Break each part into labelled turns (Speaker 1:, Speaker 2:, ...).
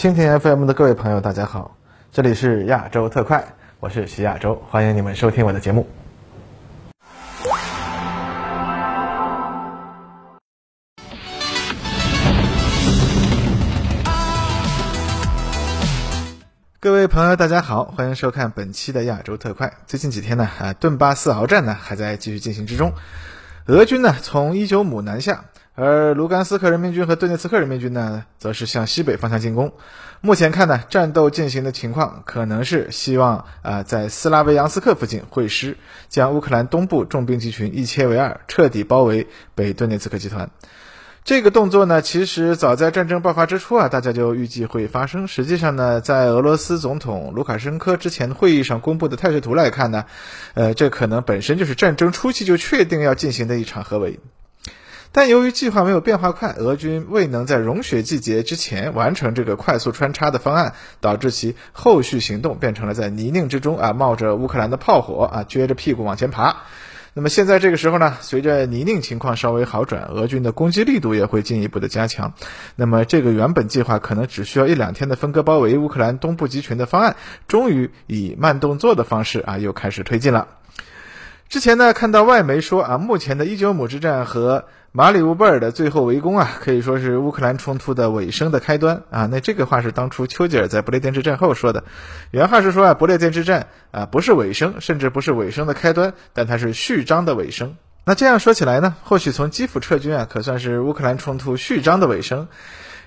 Speaker 1: 蜻蜓 FM 的各位朋友，大家好，这里是亚洲特快，我是徐亚洲，欢迎你们收听我的节目。各位朋友，大家好，欢迎收看本期的亚洲特快。最近几天呢，啊，顿巴斯鏖战呢还在继续进行之中，俄军呢从伊久姆南下。而卢甘斯克人民军和顿涅茨克人民军呢，则是向西北方向进攻。目前看呢，战斗进行的情况可能是希望啊，在斯拉维扬斯克附近会师，将乌克兰东部重兵集群一切为二，彻底包围北顿涅茨克集团。这个动作呢，其实早在战争爆发之初啊，大家就预计会发生。实际上呢，在俄罗斯总统卢卡申科之前会议上公布的态势图来看呢，呃，这可能本身就是战争初期就确定要进行的一场合围。但由于计划没有变化快，俄军未能在融雪季节之前完成这个快速穿插的方案，导致其后续行动变成了在泥泞之中啊，冒着乌克兰的炮火啊，撅着屁股往前爬。那么现在这个时候呢，随着泥泞情况稍微好转，俄军的攻击力度也会进一步的加强。那么这个原本计划可能只需要一两天的分割包围乌克兰东部集群的方案，终于以慢动作的方式啊，又开始推进了。之前呢，看到外媒说啊，目前的伊久姆之战和马里乌波尔的最后围攻啊，可以说是乌克兰冲突的尾声的开端啊。那这个话是当初丘吉尔在不列颠之战后说的，原话是说啊，不列颠之战啊不是尾声，甚至不是尾声的开端，但它是序章的尾声。那这样说起来呢，或许从基辅撤军啊，可算是乌克兰冲突序章的尾声。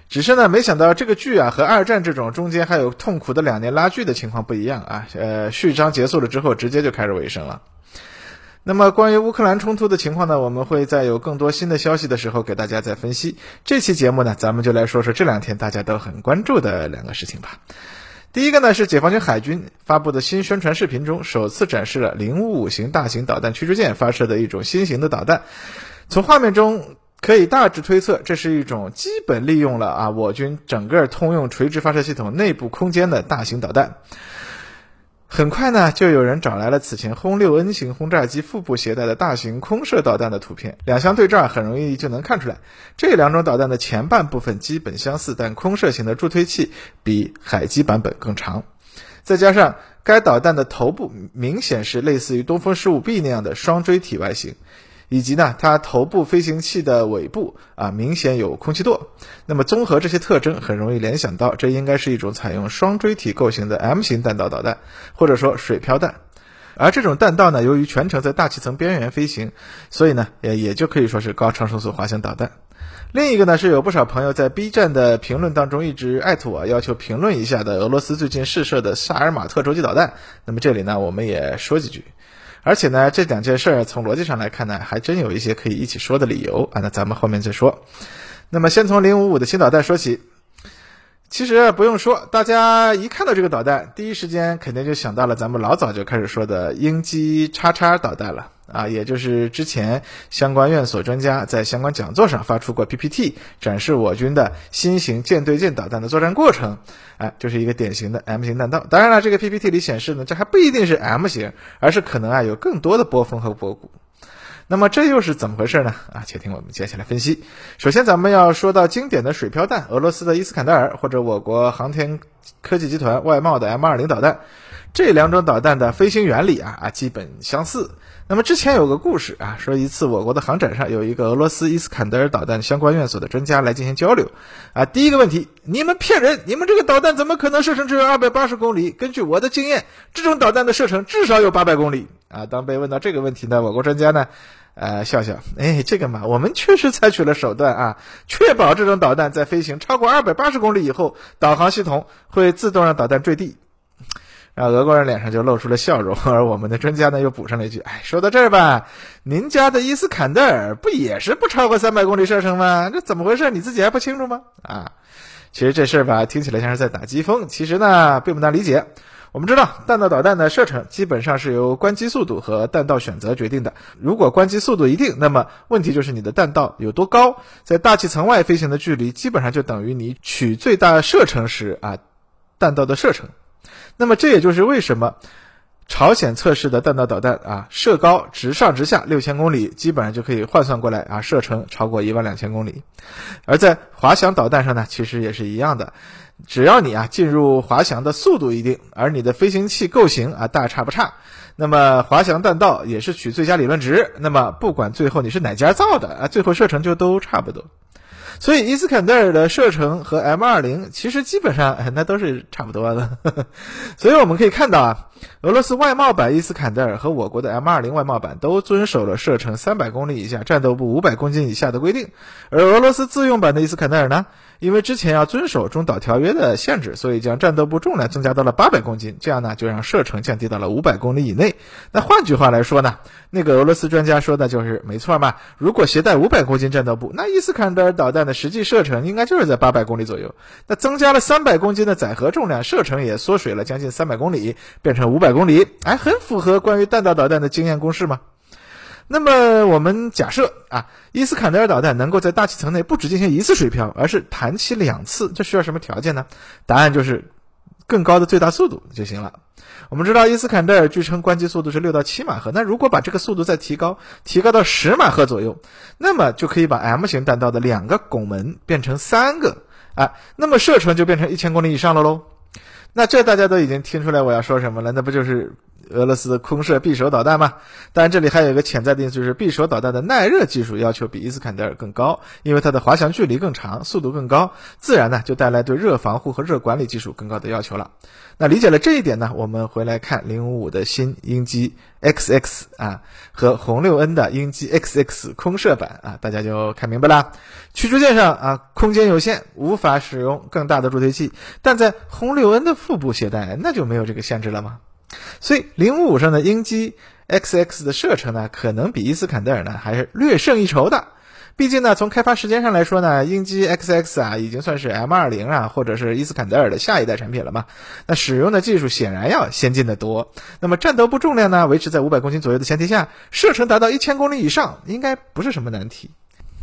Speaker 1: 只是呢，没想到这个剧啊和二战这种中间还有痛苦的两年拉锯的情况不一样啊。呃，序章结束了之后，直接就开始尾声了。那么关于乌克兰冲突的情况呢，我们会在有更多新的消息的时候给大家再分析。这期节目呢，咱们就来说说这两天大家都很关注的两个事情吧。第一个呢是解放军海军发布的新宣传视频中，首次展示了零五五型大型导弹驱逐舰发射的一种新型的导弹。从画面中可以大致推测，这是一种基本利用了啊我军整个通用垂直发射系统内部空间的大型导弹。很快呢，就有人找来了此前轰六 N 型轰炸机腹部携带的大型空射导弹的图片，两相对照，很容易就能看出来，这两种导弹的前半部分基本相似，但空射型的助推器比海基版本更长，再加上该导弹的头部明显是类似于东风十五 B 那样的双锥体外形。以及呢，它头部飞行器的尾部啊，明显有空气舵。那么综合这些特征，很容易联想到，这应该是一种采用双锥体构型的 M 型弹道导弹，或者说水飘弹。而这种弹道呢，由于全程在大气层边缘飞行，所以呢，也也就可以说是高超声速滑翔导弹。另一个呢，是有不少朋友在 B 站的评论当中一直艾特我，要求评论一下的俄罗斯最近试射的萨尔马特洲际导弹。那么这里呢，我们也说几句。而且呢，这两件事儿从逻辑上来看呢，还真有一些可以一起说的理由啊。那咱们后面再说。那么先从零五五的新导弹说起。其实不用说，大家一看到这个导弹，第一时间肯定就想到了咱们老早就开始说的鹰击叉叉导弹了啊，也就是之前相关院所专家在相关讲座上发出过 PPT，展示我军的新型舰对舰导弹的作战过程，哎，就是一个典型的 M 型弹道。当然了，这个 PPT 里显示呢，这还不一定是 M 型，而是可能啊有更多的波峰和波谷。那么这又是怎么回事呢？啊，且听我们接下来分析。首先，咱们要说到经典的水漂弹，俄罗斯的伊斯坎德尔或者我国航天科技集团外贸的 M 二零导弹，这两种导弹的飞行原理啊啊基本相似。那么之前有个故事啊，说一次我国的航展上有一个俄罗斯伊斯坎德尔导弹相关院所的专家来进行交流啊。第一个问题，你们骗人，你们这个导弹怎么可能射程只有二百八十公里？根据我的经验，这种导弹的射程至少有八百公里。啊，当被问到这个问题呢，我国专家呢，呃，笑笑，哎，这个嘛，我们确实采取了手段啊，确保这种导弹在飞行超过二百八十公里以后，导航系统会自动让导弹坠地。然后俄国人脸上就露出了笑容，而我们的专家呢又补上了一句，哎，说到这儿吧，您家的伊斯坎德尔不也是不超过三百公里射程吗？这怎么回事？你自己还不清楚吗？啊，其实这事儿吧，听起来像是在打机锋，其实呢，并不难理解。我们知道，弹道导弹的射程基本上是由关机速度和弹道选择决定的。如果关机速度一定，那么问题就是你的弹道有多高，在大气层外飞行的距离基本上就等于你取最大射程时啊弹道的射程。那么这也就是为什么朝鲜测试的弹道导弹啊，射高直上直下六千公里，基本上就可以换算过来啊，射程超过一万两千公里。而在滑翔导弹上呢，其实也是一样的，只要你啊进入滑翔的速度一定，而你的飞行器构型啊大差不差，那么滑翔弹道也是取最佳理论值，那么不管最后你是哪家造的啊，最后射程就都差不多。所以伊斯坎德尔的射程和 M 二零其实基本上那都是差不多的，所以我们可以看到啊，俄罗斯外贸版伊斯坎德尔和我国的 M 二零外贸版都遵守了射程三百公里以下、战斗部五百公斤以下的规定，而俄罗斯自用版的伊斯坎德尔呢？因为之前要遵守中导条约的限制，所以将战斗部重量增加到了八百公斤，这样呢就让射程降低到了五百公里以内。那换句话来说呢，那个俄罗斯专家说的就是没错嘛。如果携带五百公斤战斗部，那伊斯坎德尔导弹的实际射程应该就是在八百公里左右。那增加了三百公斤的载荷重量，射程也缩水了将近三百公里，变成五百公里，哎，很符合关于弹道导弹的经验公式嘛。那么我们假设啊，伊斯坎德尔导弹能够在大气层内不只进行一次水漂，而是弹起两次，这需要什么条件呢？答案就是更高的最大速度就行了。我们知道伊斯坎德尔据称关机速度是六到七马赫，那如果把这个速度再提高，提高到十马赫左右，那么就可以把 M 型弹道的两个拱门变成三个啊，那么射程就变成一千公里以上了喽。那这大家都已经听出来我要说什么了，那不就是？俄罗斯空射匕首导弹嘛，当然这里还有一个潜在的因素，就是匕首导弹的耐热技术要求比伊斯坎德尔更高，因为它的滑翔距离更长，速度更高，自然呢就带来对热防护和热管理技术更高的要求了。那理解了这一点呢，我们回来看零五五的新鹰击 XX 啊和红六 N 的鹰击 XX 空射版啊，大家就看明白了。驱逐舰上啊空间有限，无法使用更大的助推器，但在红六 N 的腹部携带，那就没有这个限制了吗？所以零五五上的鹰击 XX 的射程呢，可能比伊斯坎德尔呢还是略胜一筹的。毕竟呢，从开发时间上来说呢，鹰击 XX 啊已经算是 M 二零啊或者是伊斯坎德尔的下一代产品了嘛。那使用的技术显然要先进的多。那么战斗部重量呢维持在五百公斤左右的前提下，射程达到一千公里以上，应该不是什么难题。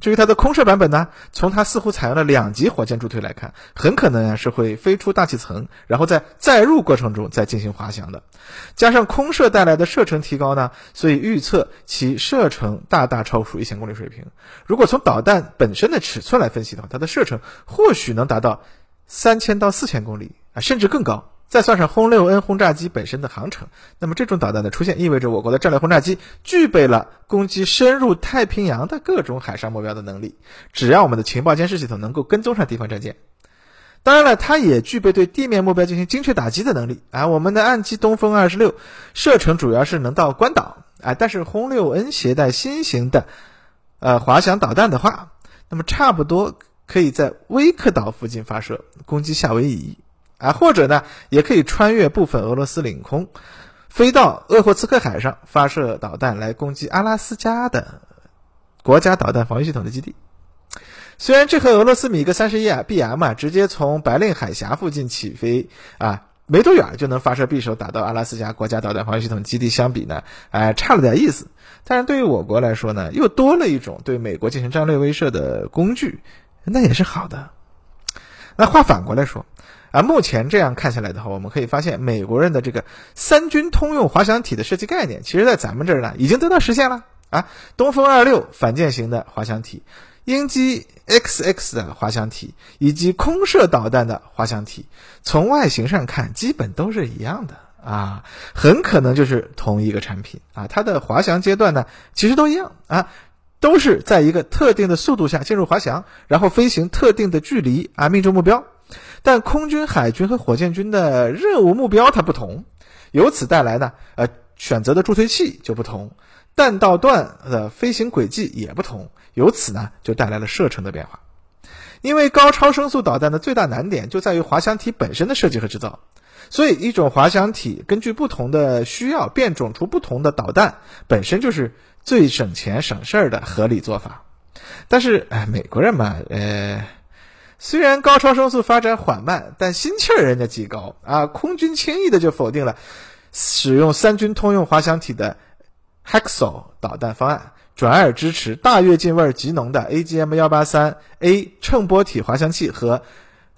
Speaker 1: 至于它的空射版本呢？从它似乎采用了两级火箭助推来看，很可能啊是会飞出大气层，然后在载入过程中再进行滑翔的。加上空射带来的射程提高呢，所以预测其射程大大超出一千公里水平。如果从导弹本身的尺寸来分析的话，它的射程或许能达到三千到四千公里啊，甚至更高。再算上轰六 N 轰炸机本身的航程，那么这种导弹的出现，意味着我国的战略轰炸机具备了攻击深入太平洋的各种海上目标的能力。只要我们的情报监视系统能够跟踪上敌方战舰，当然了，它也具备对地面目标进行精确打击的能力。啊，我们的岸基东风二十六射程主要是能到关岛，啊，但是轰六 N 携带新型的呃滑翔导弹的话，那么差不多可以在威克岛附近发射攻击夏威夷。啊，或者呢，也可以穿越部分俄罗斯领空，飞到鄂霍次克海上发射导弹来攻击阿拉斯加的国家导弹防御系统的基地。虽然这和俄罗斯米格三十一啊 BM 啊直接从白令海峡附近起飞啊没多远就能发射匕首打到阿拉斯加国家导弹防御系统基地相比呢，哎差了点意思。但是对于我国来说呢，又多了一种对美国进行战略威慑的工具，那也是好的。那话反过来说。啊，目前这样看下来的话，我们可以发现，美国人的这个三军通用滑翔体的设计概念，其实在咱们这儿呢已经得到实现了啊。东风二六反舰型的滑翔体，鹰击 XX 的滑翔体，以及空射导弹的滑翔体，从外形上看，基本都是一样的啊，很可能就是同一个产品啊。它的滑翔阶段呢，其实都一样啊，都是在一个特定的速度下进入滑翔，然后飞行特定的距离啊，命中目标。但空军、海军和火箭军的任务目标它不同，由此带来呢，呃，选择的助推器就不同，弹道段的飞行轨迹也不同，由此呢就带来了射程的变化。因为高超声速导弹的最大难点就在于滑翔体本身的设计和制造，所以一种滑翔体根据不同的需要变种出不同的导弹，本身就是最省钱省事儿的合理做法。但是，哎，美国人嘛，呃。虽然高超声速发展缓慢，但心气儿人家极高啊！空军轻易的就否定了使用三军通用滑翔体的 Hexal 导弹方案，转而支持大跃进味儿极浓的 AGM 幺八三 A 乘波体滑翔器和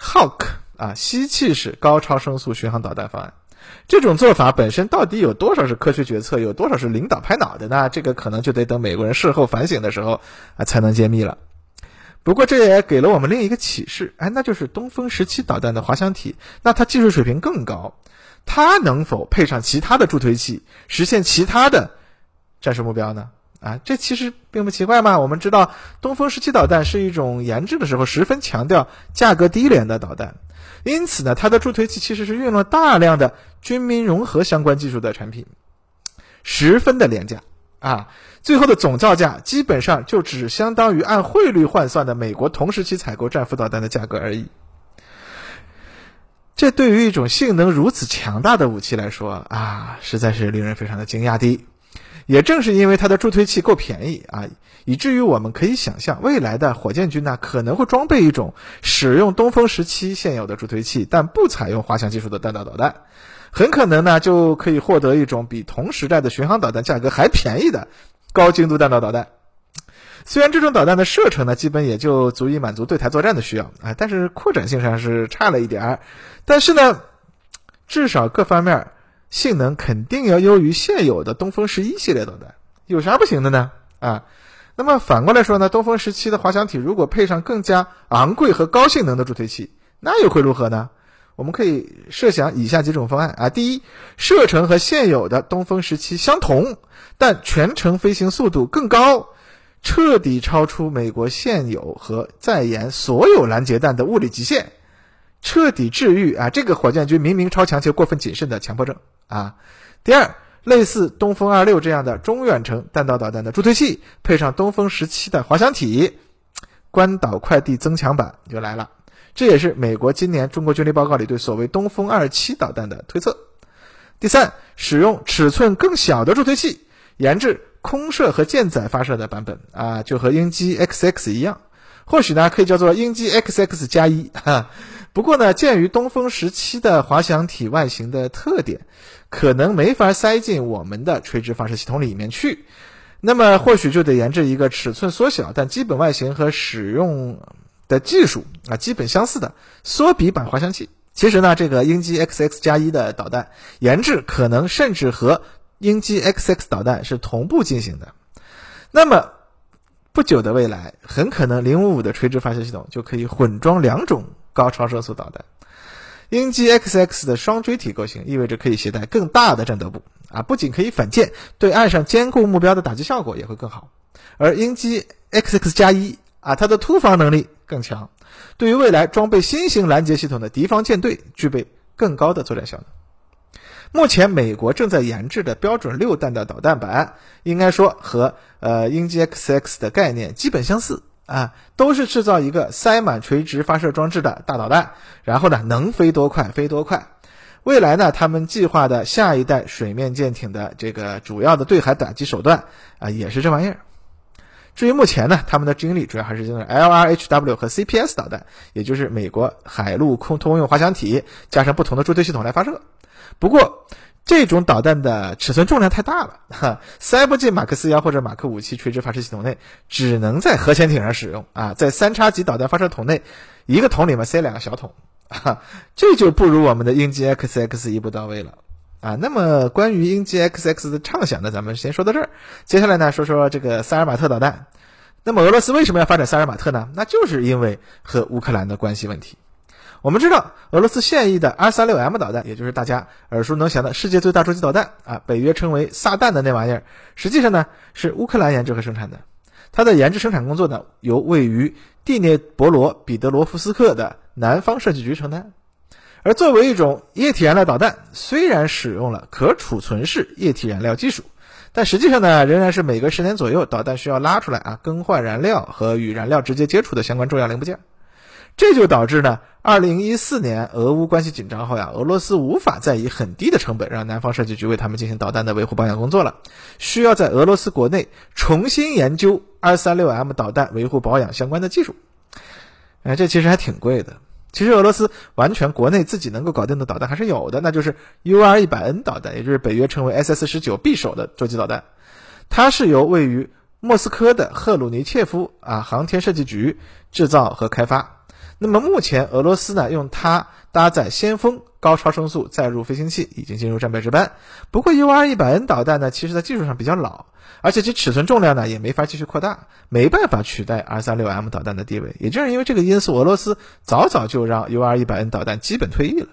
Speaker 1: Hawk 啊吸气式高超声速巡航导弹方案。这种做法本身到底有多少是科学决策，有多少是领导拍脑袋呢？这个可能就得等美国人事后反省的时候啊才能揭秘了。不过这也给了我们另一个启示，哎，那就是东风十七导弹的滑翔体，那它技术水平更高，它能否配上其他的助推器，实现其他的战术目标呢？啊，这其实并不奇怪嘛。我们知道，东风十七导弹是一种研制的时候十分强调价格低廉的导弹，因此呢，它的助推器其实是运用了大量的军民融合相关技术的产品，十分的廉价啊。最后的总造价基本上就只相当于按汇率换算的美国同时期采购战斧导弹的价格而已。这对于一种性能如此强大的武器来说啊，实在是令人非常的惊讶的。也正是因为它的助推器够便宜啊，以至于我们可以想象，未来的火箭军呢可能会装备一种使用东风十七现有的助推器，但不采用滑翔技术的弹道导弹，很可能呢就可以获得一种比同时代的巡航导弹价格还便宜的高精度弹道导弹。虽然这种导弹的射程呢基本也就足以满足对台作战的需要啊，但是扩展性上是差了一点儿。但是呢，至少各方面。性能肯定要优于现有的东风十一系列导弹，有啥不行的呢？啊，那么反过来说呢，东风十七的滑翔体如果配上更加昂贵和高性能的助推器，那又会如何呢？我们可以设想以下几种方案啊：第一，射程和现有的东风十七相同，但全程飞行速度更高，彻底超出美国现有和在研所有拦截弹的物理极限。彻底治愈啊！这个火箭军明明超强却过分谨慎的强迫症啊。第二，类似东风二六这样的中远程弹道导弹的助推器，配上东风十七的滑翔体，关岛快递增强版就来了。这也是美国今年中国军力报告里对所谓东风二七导弹的推测。第三，使用尺寸更小的助推器，研制空射和舰载发射的版本啊，就和鹰击 XX 一样，或许呢可以叫做鹰击 XX 加一哈。不过呢，鉴于东风十七的滑翔体外形的特点，可能没法塞进我们的垂直发射系统里面去，那么或许就得研制一个尺寸缩小但基本外形和使用的技术啊基本相似的缩比版滑翔器。其实呢，这个鹰击 XX 加一的导弹研制可能甚至和鹰击 XX 导弹是同步进行的。那么不久的未来，很可能零五五的垂直发射系统就可以混装两种。高超声速导弹，鹰击 XX 的双锥体构型意味着可以携带更大的战斗部啊，不仅可以反舰，对岸上坚固目标的打击效果也会更好。而鹰击 XX 加一啊，它的突防能力更强，对于未来装备新型拦截系统的敌方舰队具备更高的作战效能。目前美国正在研制的标准六弹的导弹版，应该说和呃鹰击 XX 的概念基本相似。啊，都是制造一个塞满垂直发射装置的大导弹，然后呢，能飞多快飞多快。未来呢，他们计划的下一代水面舰艇的这个主要的对海打击手段啊，也是这玩意儿。至于目前呢，他们的精力主要还是用 LRHW 和 CPS 导弹，也就是美国海陆空通用滑翔体加上不同的助推系统来发射。不过，这种导弹的尺寸重量太大了，哈，塞不进马克四幺或者马克五七垂直发射系统内，只能在核潜艇上使用啊，在三叉戟导弹发射筒内，一个桶里面塞两个小桶，哈，这就不如我们的鹰击 XX 一步到位了啊。那么关于鹰击 XX 的畅想呢，咱们先说到这儿，接下来呢说说这个萨尔马特导弹。那么俄罗斯为什么要发展萨尔马特呢？那就是因为和乌克兰的关系问题。我们知道，俄罗斯现役的 R 三六 M 导弹，也就是大家耳熟能详的世界最大洲际导弹啊，北约称为“撒旦”的那玩意儿，实际上呢是乌克兰研制和生产的。它的研制生产工作呢，由位于第聂伯罗彼得罗夫斯克的南方设计局承担。而作为一种液体燃料导弹，虽然使用了可储存式液体燃料技术，但实际上呢，仍然是每隔十年左右，导弹需要拉出来啊，更换燃料和与燃料直接接触的相关重要零部件。这就导致呢，二零一四年俄乌关系紧张后呀，俄罗斯无法再以很低的成本让南方设计局为他们进行导弹的维护保养工作了，需要在俄罗斯国内重新研究 R 三六 M 导弹维护保养相关的技术。哎，这其实还挺贵的。其实俄罗斯完全国内自己能够搞定的导弹还是有的，那就是 UR 一百 N 导弹，也就是北约称为 SS 十九匕首的洲际导弹，它是由位于莫斯科的赫鲁尼切夫啊航天设计局制造和开发。那么目前，俄罗斯呢用它搭载先锋高超声速载入飞行器已经进入战备值班。不过 UR100N 导弹呢，其实在技术上比较老，而且其尺寸重量呢也没法继续扩大，没办法取代 R36M 导弹的地位。也正是因为这个因素，俄罗斯早早就让 UR100N 导弹基本退役了。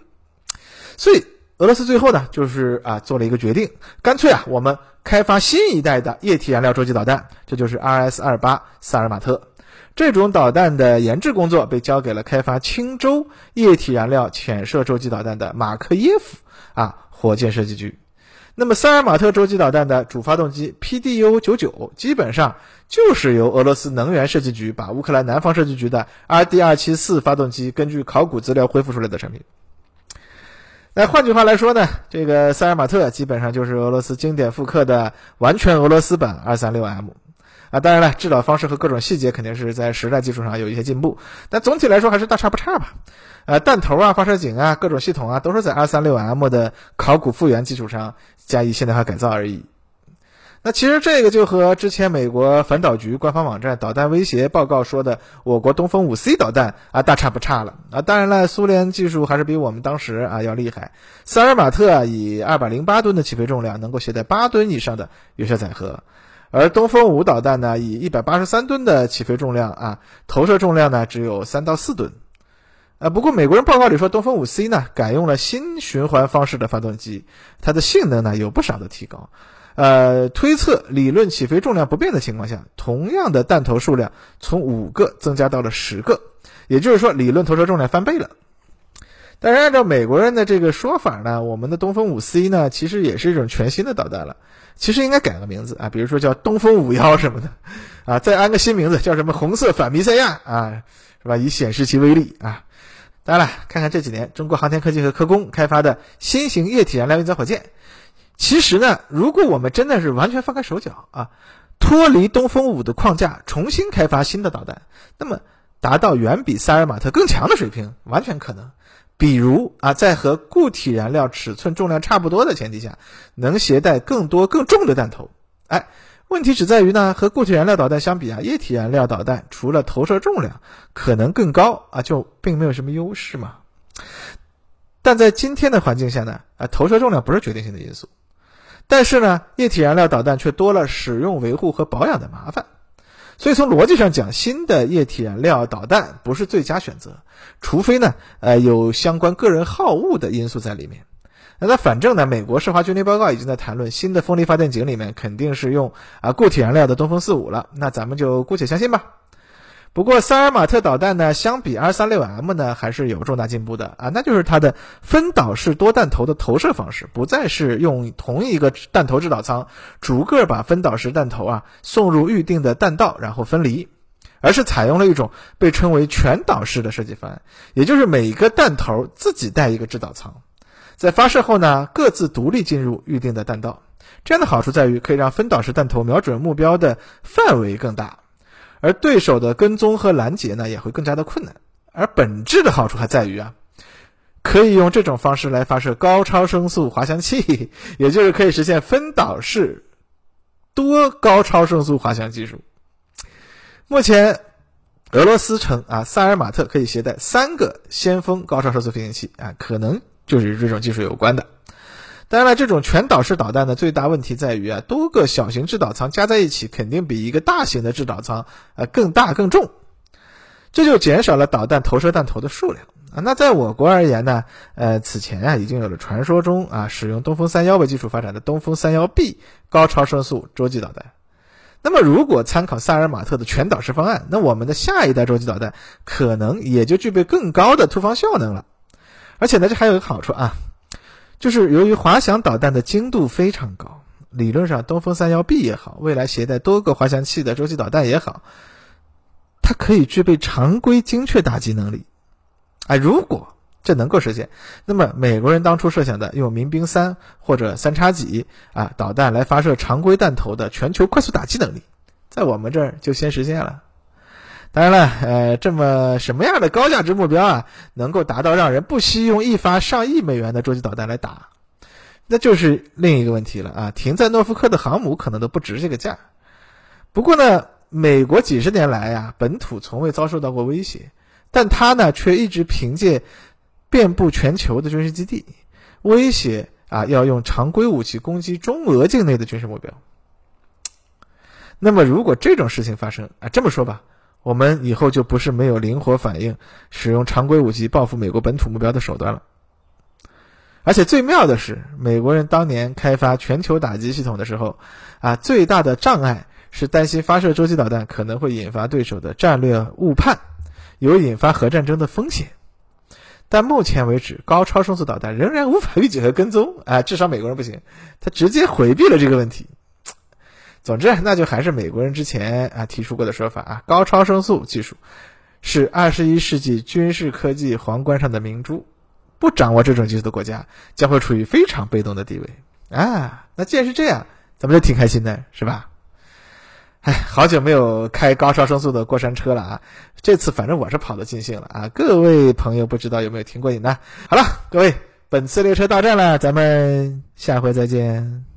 Speaker 1: 所以俄罗斯最后呢，就是啊做了一个决定，干脆啊我们开发新一代的液体燃料洲际导弹，这就是 RS-28 萨尔马特。这种导弹的研制工作被交给了开发轻舟液体燃料潜射洲际导弹的马克耶夫啊火箭设计局。那么萨尔马特洲际导弹的主发动机 PDU-99 基本上就是由俄罗斯能源设计局把乌克兰南方设计局的 RD-274 发动机根据考古资料恢复出来的产品。那换句话来说呢，这个萨尔马特基本上就是俄罗斯经典复刻的完全俄罗斯版 236M。啊，当然了，制导方式和各种细节肯定是在实战技术上有一些进步，但总体来说还是大差不差吧。呃，弹头啊、发射井啊、各种系统啊，都是在 R36M 的考古复原基础上加以现代化改造而已。那其实这个就和之前美国反导局官方网站导弹威胁报告说的我国东风五 C 导弹啊大差不差了啊。当然了，苏联技术还是比我们当时啊要厉害。萨尔马特以二百零八吨的起飞重量，能够携带八吨以上的有效载荷。而东风五导弹呢，以一百八十三吨的起飞重量啊，投射重量呢只有三到四吨，啊，不过美国人报告里说，东风五 C 呢改用了新循环方式的发动机，它的性能呢有不少的提高，呃，推测理论起飞重量不变的情况下，同样的弹头数量从五个增加到了十个，也就是说，理论投射重量翻倍了。但是按照美国人的这个说法呢，我们的东风五 C 呢，其实也是一种全新的导弹了。其实应该改个名字啊，比如说叫东风五幺什么的，啊，再安个新名字叫什么红色反弥赛亚啊，是吧？以显示其威力啊。当然了，看看这几年中国航天科技和科工开发的新型液体燃料运载火箭，其实呢，如果我们真的是完全放开手脚啊，脱离东风五的框架，重新开发新的导弹，那么达到远比萨尔马特更强的水平，完全可能。比如啊，在和固体燃料尺寸重量差不多的前提下，能携带更多更重的弹头。哎，问题只在于呢，和固体燃料导弹相比啊，液体燃料导弹除了投射重量可能更高啊，就并没有什么优势嘛。但在今天的环境下呢，啊，投射重量不是决定性的因素，但是呢，液体燃料导弹却多了使用、维护和保养的麻烦。所以从逻辑上讲，新的液体燃料导弹不是最佳选择，除非呢，呃，有相关个人好恶的因素在里面。那那反正呢，美国世华军力报告已经在谈论新的风力发电井里面肯定是用啊固体燃料的东风四五了，那咱们就姑且相信吧。不过，萨尔马特导弹呢，相比 R36M 呢，还是有重大进步的啊，那就是它的分导式多弹头的投射方式，不再是用同一个弹头制导舱逐个把分导式弹头啊送入预定的弹道，然后分离，而是采用了一种被称为全导式的设计方案，也就是每一个弹头自己带一个制导舱，在发射后呢，各自独立进入预定的弹道。这样的好处在于可以让分导式弹头瞄准目标的范围更大。而对手的跟踪和拦截呢，也会更加的困难。而本质的好处还在于啊，可以用这种方式来发射高超声速滑翔器，也就是可以实现分导式多高超声速滑翔技术。目前，俄罗斯称啊，萨尔马特可以携带三个先锋高超声速飞行器啊，可能就是与这种技术有关的。当然了，这种全导式导弹的最大问题在于啊，多个小型制导舱加在一起，肯定比一个大型的制导舱呃更大更重，这就减少了导弹投射弹头的数量啊。那在我国而言呢，呃，此前啊已经有了传说中啊使用东风三幺为基础发展的东风三幺 B 高超声速洲际导弹。那么如果参考萨尔马特的全导式方案，那我们的下一代洲际导弹可能也就具备更高的突防效能了。而且呢，这还有一个好处啊。就是由于滑翔导弹的精度非常高，理论上东风三幺 B 也好，未来携带多个滑翔器的洲际导弹也好，它可以具备常规精确打击能力。哎，如果这能够实现，那么美国人当初设想的用民兵三或者三叉戟啊导弹来发射常规弹头的全球快速打击能力，在我们这儿就先实现了。当然了，呃，这么什么样的高价值目标啊，能够达到让人不惜用一发上亿美元的洲际导弹来打，那就是另一个问题了啊！停在诺福克的航母可能都不值这个价。不过呢，美国几十年来呀，本土从未遭受到过威胁，但他呢却一直凭借遍布全球的军事基地，威胁啊要用常规武器攻击中俄境内的军事目标。那么，如果这种事情发生啊，这么说吧，我们以后就不是没有灵活反应、使用常规武器报复美国本土目标的手段了。而且最妙的是，美国人当年开发全球打击系统的时候，啊，最大的障碍是担心发射洲际导弹可能会引发对手的战略误判，有引发核战争的风险。但目前为止，高超声速导弹仍然无法预警和跟踪，啊，至少美国人不行，他直接回避了这个问题。总之，那就还是美国人之前啊提出过的说法啊，高超声速技术是二十一世纪军事科技皇冠上的明珠，不掌握这种技术的国家将会处于非常被动的地位啊。那既然是这样，咱们就挺开心的，是吧？哎，好久没有开高超声速的过山车了啊，这次反正我是跑得尽兴了啊。各位朋友，不知道有没有听过瘾呢？好了，各位，本次列车到站了，咱们下回再见。